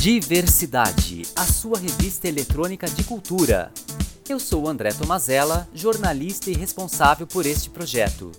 Diversidade, a sua revista eletrônica de cultura. Eu sou André Tomazella, jornalista e responsável por este projeto.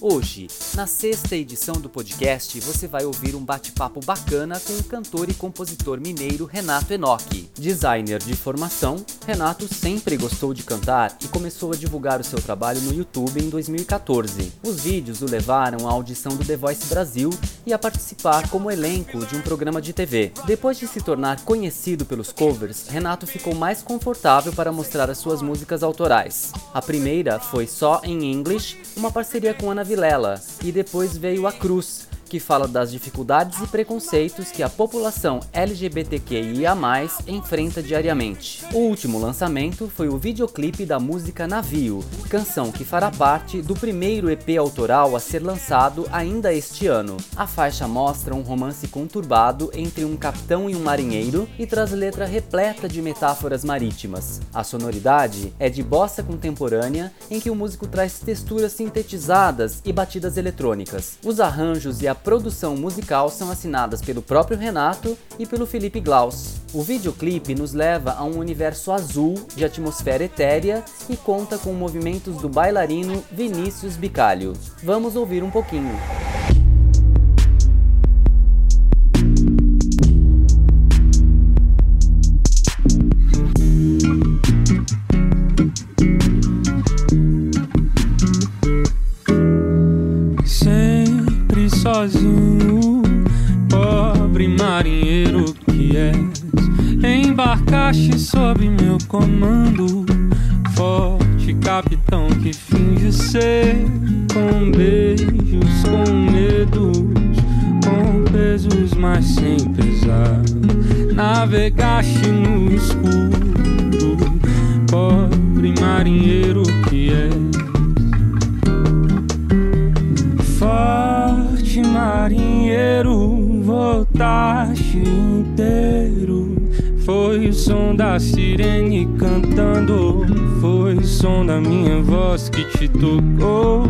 Hoje, na sexta edição do podcast, você vai ouvir um bate-papo bacana com o cantor e compositor mineiro Renato Enoch. Designer de formação, Renato sempre gostou de cantar e começou a divulgar o seu trabalho no YouTube em 2014. Os vídeos o levaram à audição do The Voice Brasil e a participar como elenco de um programa de TV. Depois de se tornar conhecido pelos covers, Renato ficou mais confortável para mostrar as suas músicas autorais. A primeira foi Só em English, uma parceria com Ana Vilela, e depois veio A Cruz, que fala das dificuldades e preconceitos que a população LGBTQIA+ enfrenta diariamente. O último lançamento foi o videoclipe da música Navio, canção que fará parte do primeiro EP autoral a ser lançado ainda este ano. A faixa mostra um romance conturbado entre um capitão e um marinheiro e traz letra repleta de metáforas marítimas. A sonoridade é de bossa contemporânea, em que o músico traz texturas sintetizadas e batidas eletrônicas. Os arranjos e a produção musical são assinadas pelo próprio Renato e pelo Felipe Glaus. O videoclipe nos leva a um universo azul de atmosfera etérea e conta com movimentos do bailarino Vinícius Bicalho. Vamos ouvir um pouquinho. Embarcaste sob meu comando, forte capitão que finge ser, com beijos, com medos, com pesos, mas sem pesar. Navegaste no escuro, pobre marinheiro que és. Forte marinheiro, voltaste inteiro. Som da sirene cantando, foi o som da minha voz que te tocou.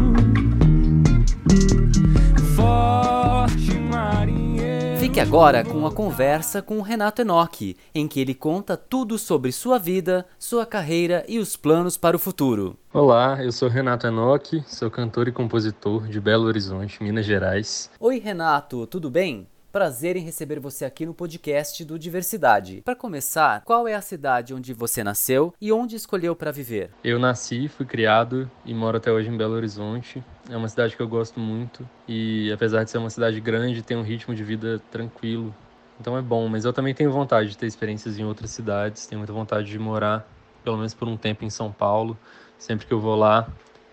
Forte marinheiro. Fique agora com a conversa com o Renato Enoch, em que ele conta tudo sobre sua vida, sua carreira e os planos para o futuro. Olá, eu sou Renato Enoch, sou cantor e compositor de Belo Horizonte, Minas Gerais. Oi, Renato, tudo bem? Prazer em receber você aqui no podcast do Diversidade. Para começar, qual é a cidade onde você nasceu e onde escolheu para viver? Eu nasci, fui criado e moro até hoje em Belo Horizonte. É uma cidade que eu gosto muito e, apesar de ser uma cidade grande, tem um ritmo de vida tranquilo. Então é bom, mas eu também tenho vontade de ter experiências em outras cidades, tenho muita vontade de morar, pelo menos por um tempo, em São Paulo. Sempre que eu vou lá,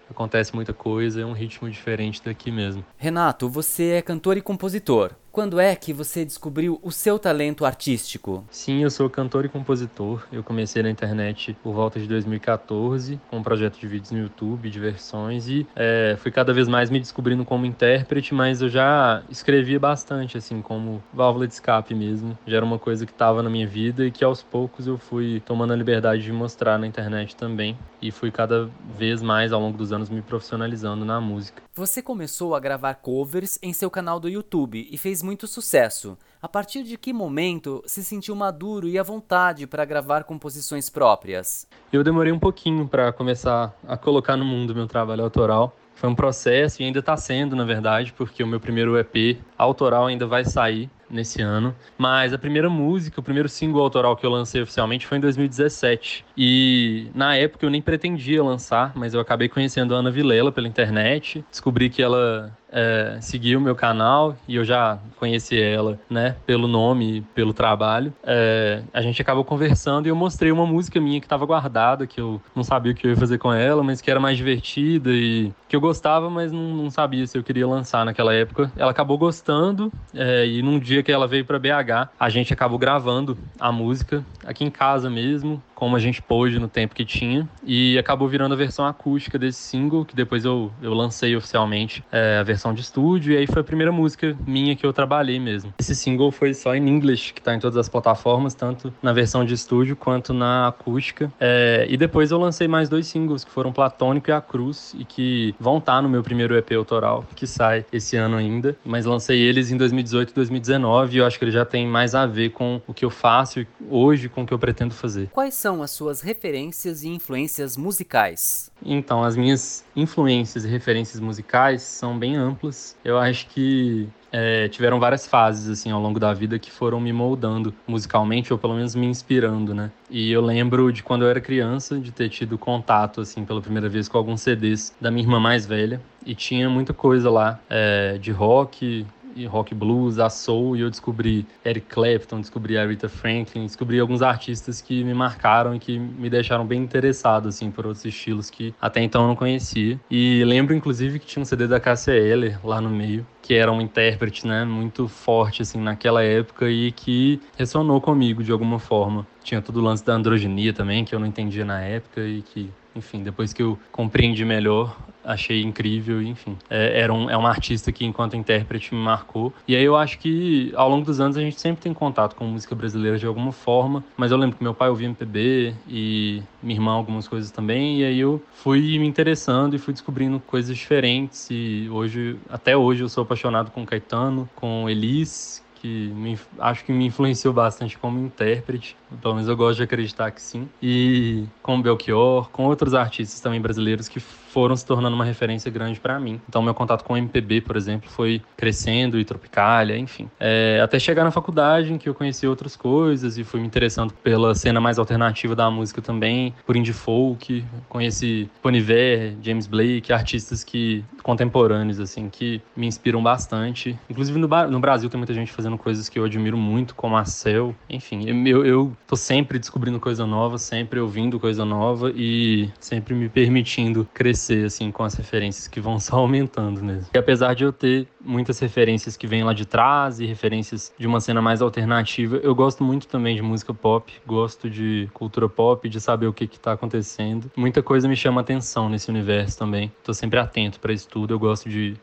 acontece muita coisa, é um ritmo diferente daqui mesmo. Renato, você é cantor e compositor. Quando é que você descobriu o seu talento artístico? Sim, eu sou cantor e compositor. Eu comecei na internet por volta de 2014 com um projeto de vídeos no YouTube, de versões, e é, fui cada vez mais me descobrindo como intérprete, mas eu já escrevia bastante, assim, como válvula de escape mesmo. Já era uma coisa que estava na minha vida e que aos poucos eu fui tomando a liberdade de mostrar na internet também. E fui cada vez mais ao longo dos anos me profissionalizando na música. Você começou a gravar covers em seu canal do YouTube e fez muito sucesso. A partir de que momento se sentiu maduro e à vontade para gravar composições próprias? Eu demorei um pouquinho para começar a colocar no mundo meu trabalho autoral. Foi um processo e ainda está sendo, na verdade, porque o meu primeiro EP autoral ainda vai sair nesse ano. Mas a primeira música, o primeiro single autoral que eu lancei oficialmente foi em 2017. E na época eu nem pretendia lançar, mas eu acabei conhecendo a Ana Vilela pela internet. Descobri que ela é, seguiu meu canal e eu já conheci ela, né, pelo nome e pelo trabalho. É, a gente acabou conversando e eu mostrei uma música minha que estava guardada, que eu não sabia o que eu ia fazer com ela, mas que era mais divertida e que eu gostava, mas não, não sabia se eu queria lançar naquela época. Ela acabou gostando é, e num dia que ela veio para BH, a gente acabou gravando a música aqui em casa mesmo, como a gente pôde no tempo que tinha. E acabou virando a versão acústica desse single, que depois eu, eu lancei oficialmente é, a versão de estúdio. E aí foi a primeira música minha que eu trabalhei mesmo. Esse single foi só em inglês, que tá em todas as plataformas, tanto na versão de estúdio quanto na acústica. É, e depois eu lancei mais dois singles, que foram Platônico e A Cruz, e que vão estar tá no meu primeiro EP autoral, que sai esse ano ainda. Mas lancei eles em 2018 e 2019, e eu acho que ele já tem mais a ver com o que eu faço hoje, com o que eu pretendo fazer. Quais são as suas referências e influências musicais? Então, as minhas influências e referências musicais são bem amplas. Eu acho que é, tiveram várias fases assim ao longo da vida que foram me moldando musicalmente ou pelo menos me inspirando, né? E eu lembro de quando eu era criança de ter tido contato assim pela primeira vez com alguns CDs da minha irmã mais velha e tinha muita coisa lá é, de rock, e rock blues, a soul, e eu descobri Eric Clapton, descobri a Rita Franklin, descobri alguns artistas que me marcaram e que me deixaram bem interessado assim por outros estilos que até então eu não conhecia. E lembro inclusive que tinha um CD da Cassia Eller lá no meio, que era um intérprete, né, muito forte assim naquela época e que ressonou comigo de alguma forma. Tinha todo o lance da androginia também, que eu não entendia na época e que enfim, depois que eu compreendi melhor, achei incrível, enfim. É, era um, é um artista que, enquanto intérprete, me marcou. E aí eu acho que, ao longo dos anos, a gente sempre tem contato com música brasileira de alguma forma. Mas eu lembro que meu pai ouvia MPB e minha irmã algumas coisas também. E aí eu fui me interessando e fui descobrindo coisas diferentes. E hoje, até hoje, eu sou apaixonado com Caetano, com Elis, que me, acho que me influenciou bastante como intérprete. Pelo menos eu gosto de acreditar que sim. E com Belchior, com outros artistas também brasileiros que foram se tornando uma referência grande para mim. Então, meu contato com o MPB, por exemplo, foi crescendo e Tropicália, enfim. É, até chegar na faculdade, em que eu conheci outras coisas e fui me interessando pela cena mais alternativa da música também, por indie folk, conheci Poniver, James Blake, artistas que contemporâneos, assim, que me inspiram bastante. Inclusive no, no Brasil tem muita gente fazendo coisas que eu admiro muito, como a Cell. Enfim, eu, eu tô sempre descobrindo coisa nova, sempre ouvindo coisa nova e sempre me permitindo crescer, assim, com as referências que vão só aumentando mesmo. E apesar de eu ter muitas referências que vêm lá de trás e referências de uma cena mais alternativa, eu gosto muito também de música pop, gosto de cultura pop, de saber o que que tá acontecendo. Muita coisa me chama atenção nesse universo também. Tô sempre atento para isso tudo, eu gosto de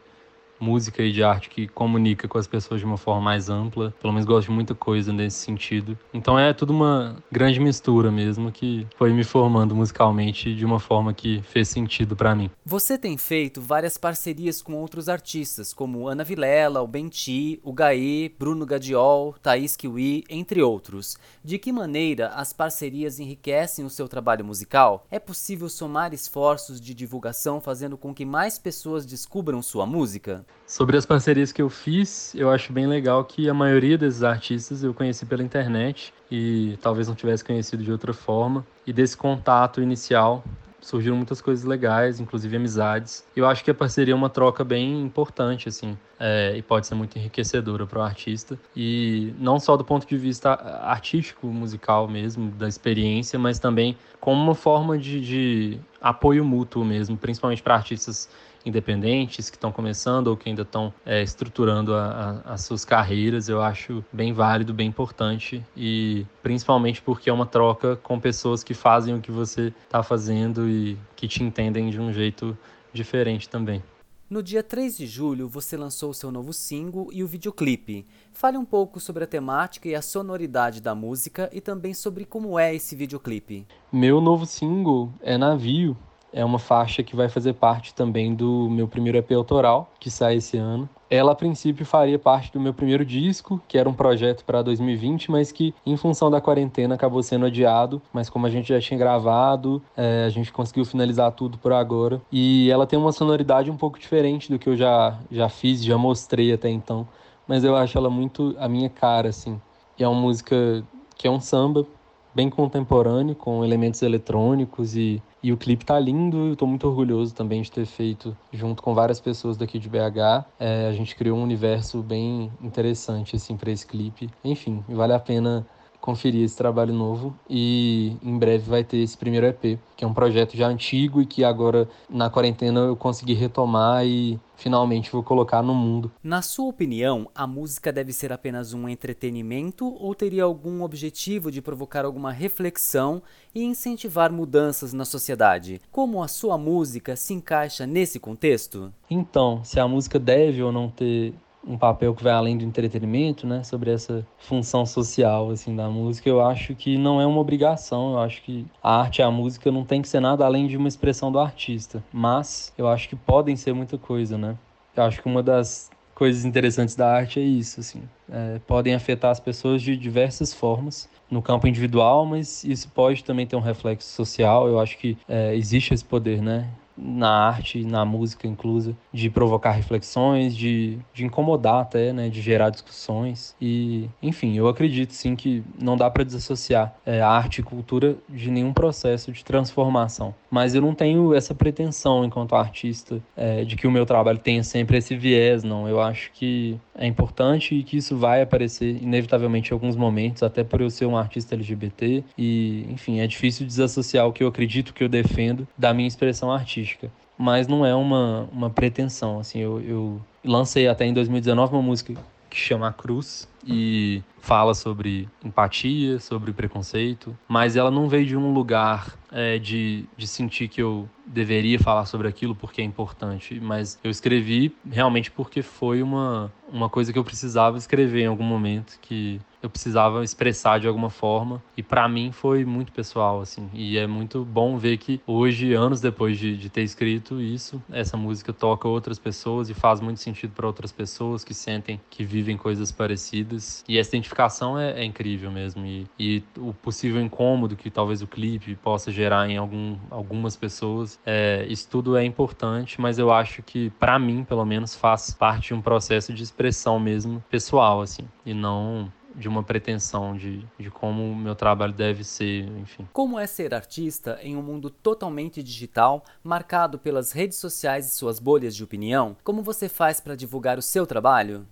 música e de arte que comunica com as pessoas de uma forma mais ampla. Pelo menos gosto de muita coisa nesse sentido. Então é tudo uma grande mistura mesmo que foi me formando musicalmente de uma forma que fez sentido para mim. Você tem feito várias parcerias com outros artistas, como Ana Vilela, o Benti, o Gaê, Bruno Gadiol, Thaís Kiwi, entre outros. De que maneira as parcerias enriquecem o seu trabalho musical? É possível somar esforços de divulgação fazendo com que mais pessoas descubram sua música? Sobre as parcerias que eu fiz, eu acho bem legal que a maioria desses artistas eu conheci pela internet e talvez não tivesse conhecido de outra forma. E desse contato inicial surgiram muitas coisas legais, inclusive amizades. Eu acho que a parceria é uma troca bem importante, assim, é, e pode ser muito enriquecedora para o artista. E não só do ponto de vista artístico, musical mesmo, da experiência, mas também como uma forma de, de apoio mútuo mesmo, principalmente para artistas independentes que estão começando ou que ainda estão é, estruturando a, a, as suas carreiras, eu acho bem válido, bem importante e principalmente porque é uma troca com pessoas que fazem o que você está fazendo e que te entendem de um jeito diferente também. No dia 3 de julho, você lançou seu novo single e o videoclipe. Fale um pouco sobre a temática e a sonoridade da música e também sobre como é esse videoclipe. Meu novo single é Navio, é uma faixa que vai fazer parte também do meu primeiro EP autoral, que sai esse ano. Ela, a princípio, faria parte do meu primeiro disco, que era um projeto para 2020, mas que, em função da quarentena, acabou sendo adiado. Mas, como a gente já tinha gravado, é, a gente conseguiu finalizar tudo por agora. E ela tem uma sonoridade um pouco diferente do que eu já, já fiz, já mostrei até então. Mas eu acho ela muito a minha cara, assim. E é uma música que é um samba, bem contemporâneo, com elementos eletrônicos e, e o clipe tá lindo. Eu tô muito orgulhoso também de ter feito junto com várias pessoas daqui de BH. É, a gente criou um universo bem interessante assim para esse clipe. Enfim, vale a pena conferir esse trabalho novo e em breve vai ter esse primeiro EP, que é um projeto já antigo e que agora na quarentena eu consegui retomar e finalmente vou colocar no mundo. Na sua opinião, a música deve ser apenas um entretenimento ou teria algum objetivo de provocar alguma reflexão e incentivar mudanças na sociedade? Como a sua música se encaixa nesse contexto? Então, se a música deve ou não ter um papel que vai além do entretenimento, né, sobre essa função social assim da música, eu acho que não é uma obrigação, eu acho que a arte e a música não tem que ser nada além de uma expressão do artista, mas eu acho que podem ser muita coisa, né? Eu acho que uma das coisas interessantes da arte é isso, assim, é, podem afetar as pessoas de diversas formas no campo individual, mas isso pode também ter um reflexo social. Eu acho que é, existe esse poder, né? Na arte, na música inclusa, de provocar reflexões, de, de incomodar até, né, de gerar discussões. E, enfim, eu acredito sim que não dá para desassociar é, arte e cultura de nenhum processo de transformação. Mas eu não tenho essa pretensão enquanto artista é, de que o meu trabalho tenha sempre esse viés, não. Eu acho que é importante e que isso vai aparecer inevitavelmente em alguns momentos, até por eu ser um artista LGBT. E, enfim, é difícil desassociar o que eu acredito, que eu defendo, da minha expressão artística. Mas não é uma, uma pretensão, assim, eu, eu lancei até em 2019 uma música que chama A Cruz e fala sobre empatia, sobre preconceito, mas ela não veio de um lugar é, de, de sentir que eu deveria falar sobre aquilo porque é importante, mas eu escrevi realmente porque foi uma, uma coisa que eu precisava escrever em algum momento, que eu precisava expressar de alguma forma. E para mim foi muito pessoal assim. E é muito bom ver que hoje anos depois de, de ter escrito isso essa música toca outras pessoas e faz muito sentido para outras pessoas que sentem que vivem coisas parecidas. E essa identificação é, é incrível mesmo. E, e, o possível incômodo que talvez o clipe possa gerar em algum, algumas pessoas é, isso tudo é importante mas eu acho que para mim pelo menos faz parte de um processo de expressão mesmo pessoal assim e não de uma pretensão de, de como o meu trabalho deve ser, enfim. Como é ser artista em um mundo totalmente digital, marcado pelas redes sociais e suas bolhas de opinião? Como você faz para divulgar o seu trabalho?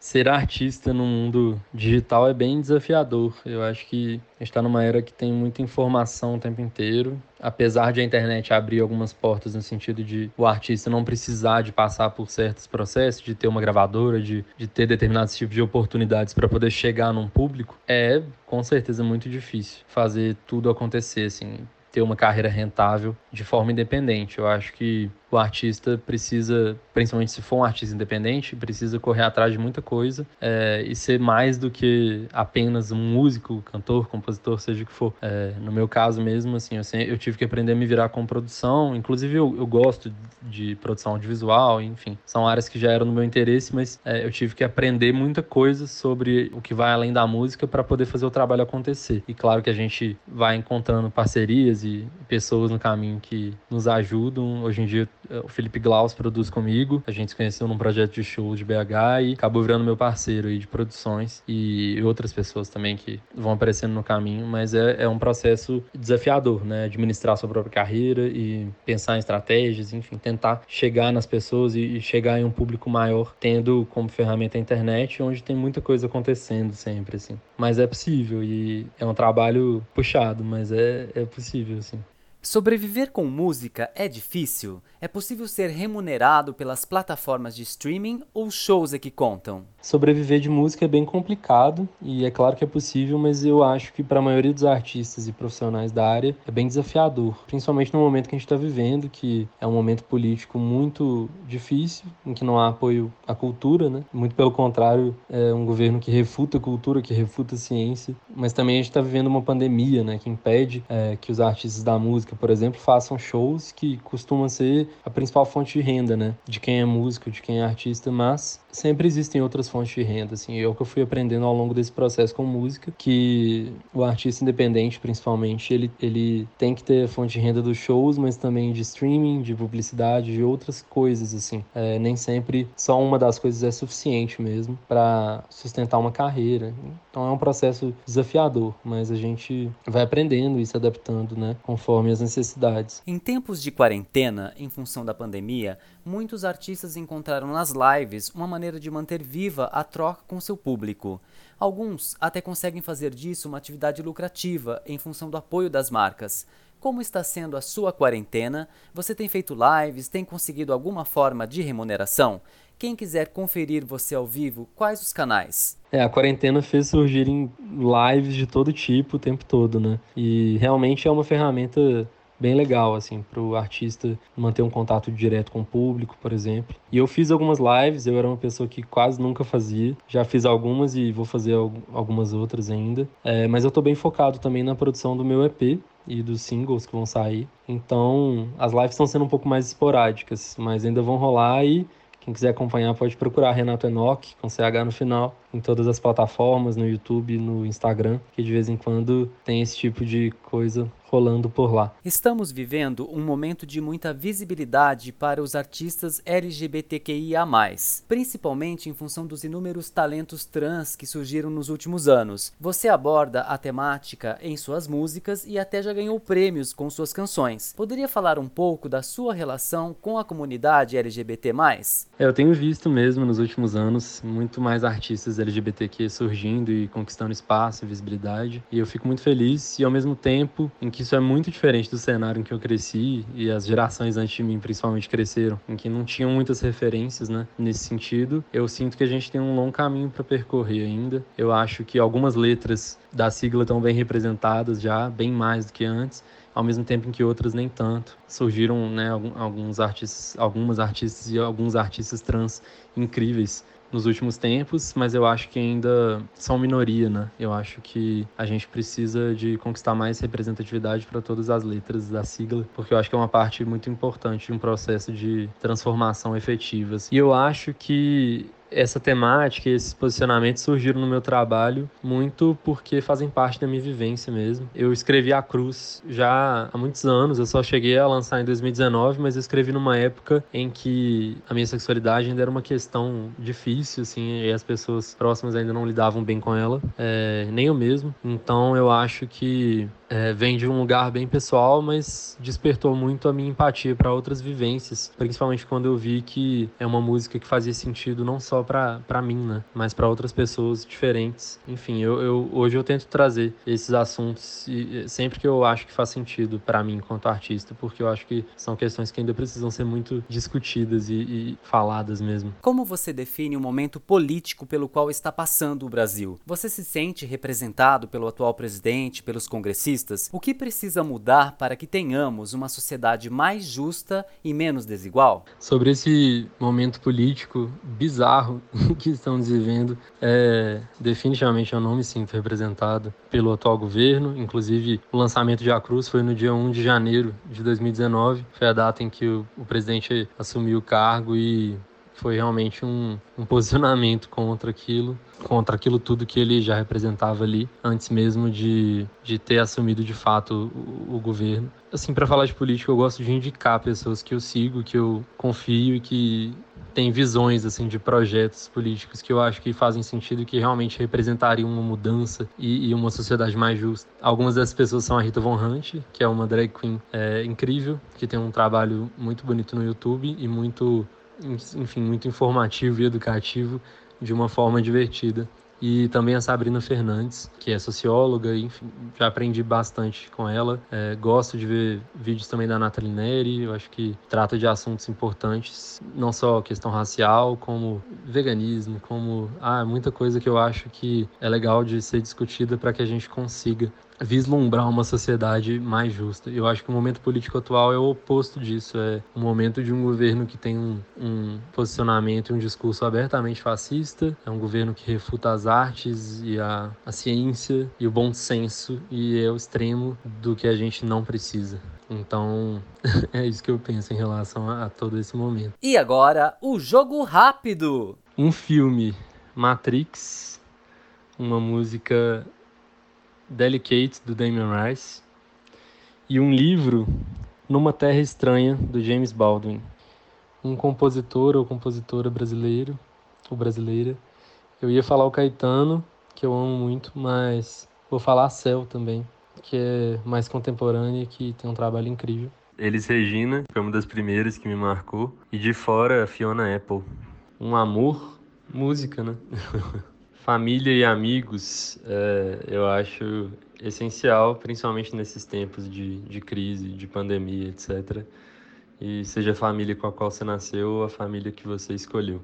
Ser artista no mundo digital é bem desafiador. Eu acho que a gente está numa era que tem muita informação o tempo inteiro. Apesar de a internet abrir algumas portas no sentido de o artista não precisar de passar por certos processos, de ter uma gravadora, de, de ter determinados tipos de oportunidades para poder chegar num público, é com certeza muito difícil fazer tudo acontecer assim ter uma carreira rentável de forma independente. Eu acho que o artista precisa, principalmente se for um artista independente, precisa correr atrás de muita coisa é, e ser mais do que apenas um músico, cantor, compositor, seja o que for. É, no meu caso mesmo, assim, eu, eu, tive que aprender a me virar com produção. Inclusive, eu, eu, gosto de produção audiovisual, enfim, são áreas que já eram no meu interesse, mas é, eu tive que aprender muita coisa sobre o que vai além da música para poder fazer o trabalho acontecer. E claro que a gente vai encontrando parcerias e pessoas no caminho que nos ajudam. Hoje em dia o Felipe Glaus produz comigo. A gente se conheceu num projeto de show de BH e acabou virando meu parceiro aí de produções e outras pessoas também que vão aparecendo no caminho, mas é, é um processo desafiador, né? Administrar sua própria carreira e pensar em estratégias, enfim, tentar chegar nas pessoas e, e chegar em um público maior, tendo como ferramenta a internet, onde tem muita coisa acontecendo sempre, assim. Mas é possível e é um trabalho puxado, mas é, é possível, assim. Sobreviver com música é difícil? É possível ser remunerado pelas plataformas de streaming ou shows é que contam? Sobreviver de música é bem complicado e é claro que é possível, mas eu acho que para a maioria dos artistas e profissionais da área é bem desafiador, principalmente no momento que a gente está vivendo, que é um momento político muito difícil, em que não há apoio à cultura, né? Muito pelo contrário, é um governo que refuta a cultura, que refuta a ciência, mas também a gente está vivendo uma pandemia, né? Que impede é, que os artistas da música, por exemplo, façam shows que costumam ser a principal fonte de renda, né? De quem é músico, de quem é artista, mas sempre existem outras fontes de renda, assim, é o que eu fui aprendendo ao longo desse processo com música, que o artista independente, principalmente, ele, ele tem que ter fonte de renda dos shows, mas também de streaming, de publicidade, de outras coisas, assim. É, nem sempre só uma das coisas é suficiente mesmo para sustentar uma carreira. Então é um processo desafiador, mas a gente vai aprendendo e se adaptando, né, conforme as necessidades. Em tempos de quarentena, em função da pandemia, muitos artistas encontraram nas lives uma maneira de manter viva a troca com seu público. Alguns até conseguem fazer disso uma atividade lucrativa em função do apoio das marcas. Como está sendo a sua quarentena? Você tem feito lives? Tem conseguido alguma forma de remuneração? Quem quiser conferir você ao vivo, quais os canais? É, a quarentena fez surgirem lives de todo tipo o tempo todo, né? E realmente é uma ferramenta bem legal, assim, para o artista manter um contato direto com o público, por exemplo. E eu fiz algumas lives, eu era uma pessoa que quase nunca fazia. Já fiz algumas e vou fazer algumas outras ainda. É, mas eu estou bem focado também na produção do meu EP, e dos singles que vão sair. Então, as lives estão sendo um pouco mais esporádicas, mas ainda vão rolar e quem quiser acompanhar pode procurar Renato Enoch, com CH no final, em todas as plataformas, no YouTube, no Instagram, que de vez em quando tem esse tipo de coisa rolando por lá. Estamos vivendo um momento de muita visibilidade para os artistas LGBTQIA, principalmente em função dos inúmeros talentos trans que surgiram nos últimos anos. Você aborda a temática em suas músicas e até já ganhou prêmios com suas canções. Poderia falar um pouco da sua relação com a comunidade LGBT? É, eu tenho visto mesmo nos últimos anos muito mais artistas LGBTQ surgindo e conquistando espaço e visibilidade, e eu fico muito feliz e ao mesmo tempo em que que isso é muito diferente do cenário em que eu cresci e as gerações antes de mim principalmente cresceram, em que não tinham muitas referências, né? Nesse sentido, eu sinto que a gente tem um longo caminho para percorrer ainda. Eu acho que algumas letras da sigla estão bem representadas já, bem mais do que antes ao mesmo tempo em que outras nem tanto. Surgiram né, alguns artistas, algumas artistas e alguns artistas trans incríveis nos últimos tempos, mas eu acho que ainda são minoria, né? Eu acho que a gente precisa de conquistar mais representatividade para todas as letras da sigla, porque eu acho que é uma parte muito importante de um processo de transformação efetivas. E eu acho que essa temática e esses posicionamentos surgiram no meu trabalho muito porque fazem parte da minha vivência mesmo. Eu escrevi A Cruz já há muitos anos, eu só cheguei a lançar em 2019, mas eu escrevi numa época em que a minha sexualidade ainda era uma questão difícil, assim, e as pessoas próximas ainda não lidavam bem com ela, é, nem eu mesmo. Então eu acho que é, vem de um lugar bem pessoal, mas despertou muito a minha empatia para outras vivências, principalmente quando eu vi que é uma música que fazia sentido não só para mim, né, mas para outras pessoas diferentes. Enfim, eu, eu, hoje eu tento trazer esses assuntos e, sempre que eu acho que faz sentido para mim enquanto artista, porque eu acho que são questões que ainda precisam ser muito discutidas e, e faladas mesmo. Como você define o momento político pelo qual está passando o Brasil? Você se sente representado pelo atual presidente, pelos congressistas? O que precisa mudar para que tenhamos uma sociedade mais justa e menos desigual? Sobre esse momento político bizarro que estamos vivendo, é, definitivamente eu não me sinto representado pelo atual governo. Inclusive, o lançamento de A Cruz foi no dia 1 de janeiro de 2019, foi a data em que o, o presidente assumiu o cargo e foi realmente um, um, posicionamento contra aquilo, contra aquilo tudo que ele já representava ali, antes mesmo de, de ter assumido de fato o, o governo. Assim, para falar de política, eu gosto de indicar pessoas que eu sigo, que eu confio e que têm visões assim de projetos políticos que eu acho que fazem sentido e que realmente representariam uma mudança e, e, uma sociedade mais justa. Algumas dessas pessoas são a Rita Von Hunt, que é uma drag queen é, incrível, que tem um trabalho muito bonito no YouTube e muito enfim, muito informativo e educativo de uma forma divertida. E também a Sabrina Fernandes, que é socióloga, enfim, já aprendi bastante com ela. É, gosto de ver vídeos também da Nathalie Neri, eu acho que trata de assuntos importantes, não só questão racial, como veganismo, como ah, muita coisa que eu acho que é legal de ser discutida para que a gente consiga vislumbrar uma sociedade mais justa. Eu acho que o momento político atual é o oposto disso. É um momento de um governo que tem um, um posicionamento e um discurso abertamente fascista. É um governo que refuta as artes e a, a ciência e o bom senso e é o extremo do que a gente não precisa. Então, é isso que eu penso em relação a, a todo esse momento. E agora, o jogo rápido. Um filme, Matrix, uma música Delicate, do Damien Rice, e um livro, Numa Terra Estranha, do James Baldwin. Um compositor ou compositora brasileiro, ou brasileira. Eu ia falar o Caetano, que eu amo muito, mas vou falar a Cel também. que é mais contemporânea e que tem um trabalho incrível. Elis Regina foi uma das primeiras que me marcou. E de fora, Fiona Apple. Um amor, música, né? Família e amigos, é, eu acho essencial, principalmente nesses tempos de, de crise, de pandemia, etc. E seja a família com a qual você nasceu ou a família que você escolheu.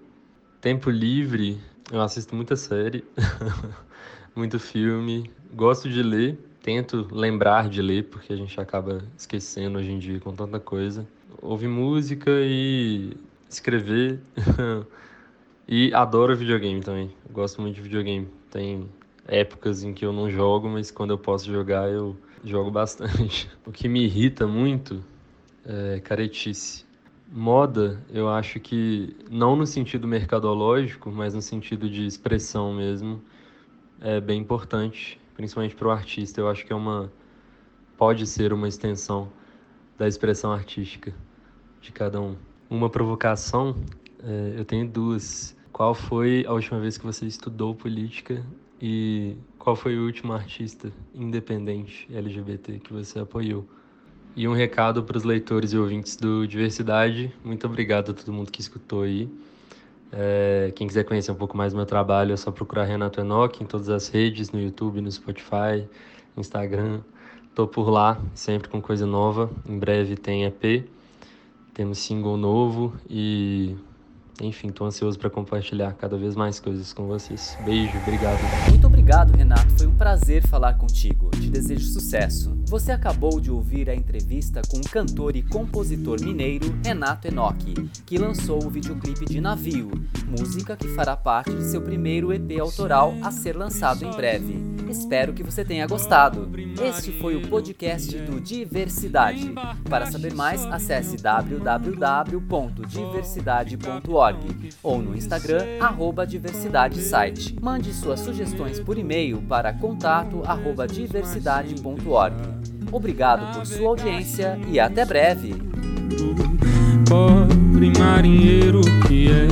Tempo livre, eu assisto muita série, muito filme, gosto de ler, tento lembrar de ler, porque a gente acaba esquecendo hoje em dia com tanta coisa. Ouvir música e escrever. e adoro videogame também. Gosto muito de videogame. Tem épocas em que eu não jogo, mas quando eu posso jogar, eu jogo bastante. O que me irrita muito é caretice. Moda, eu acho que não no sentido mercadológico, mas no sentido de expressão mesmo, é bem importante principalmente para o artista. Eu acho que é uma pode ser uma extensão da expressão artística de cada um. Uma provocação, é, eu tenho duas. Qual foi a última vez que você estudou política e qual foi o último artista independente LGBT que você apoiou? E um recado para os leitores e ouvintes do Diversidade. Muito obrigado a todo mundo que escutou aí. É, quem quiser conhecer um pouco mais do meu trabalho é só procurar Renato Enoch em todas as redes, no YouTube, no Spotify, Instagram. Tô por lá, sempre com coisa nova. Em breve tem EP, temos single novo e enfim, estou ansioso para compartilhar cada vez mais coisas com vocês. Beijo, obrigado. Muito obrigado, Renato. Foi um prazer falar contigo. Te desejo sucesso. Você acabou de ouvir a entrevista com o cantor e compositor mineiro Renato Enoch, que lançou o videoclipe de Navio, música que fará parte de seu primeiro EP autoral a ser lançado em breve. Espero que você tenha gostado. Este foi o podcast do Diversidade. Para saber mais, acesse www.diversidade.org ou no Instagram @diversidadesite. Mande suas sugestões por e-mail para contato@diversidade.org. Obrigado por sua audiência e até breve. Pobre marinheiro que é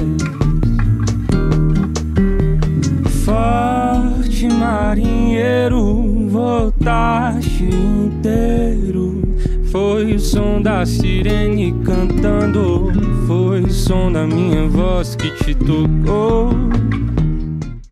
forte marinheiro, voltaste inteiro. Foi o som da sirene cantando, foi o som da minha voz que te tocou.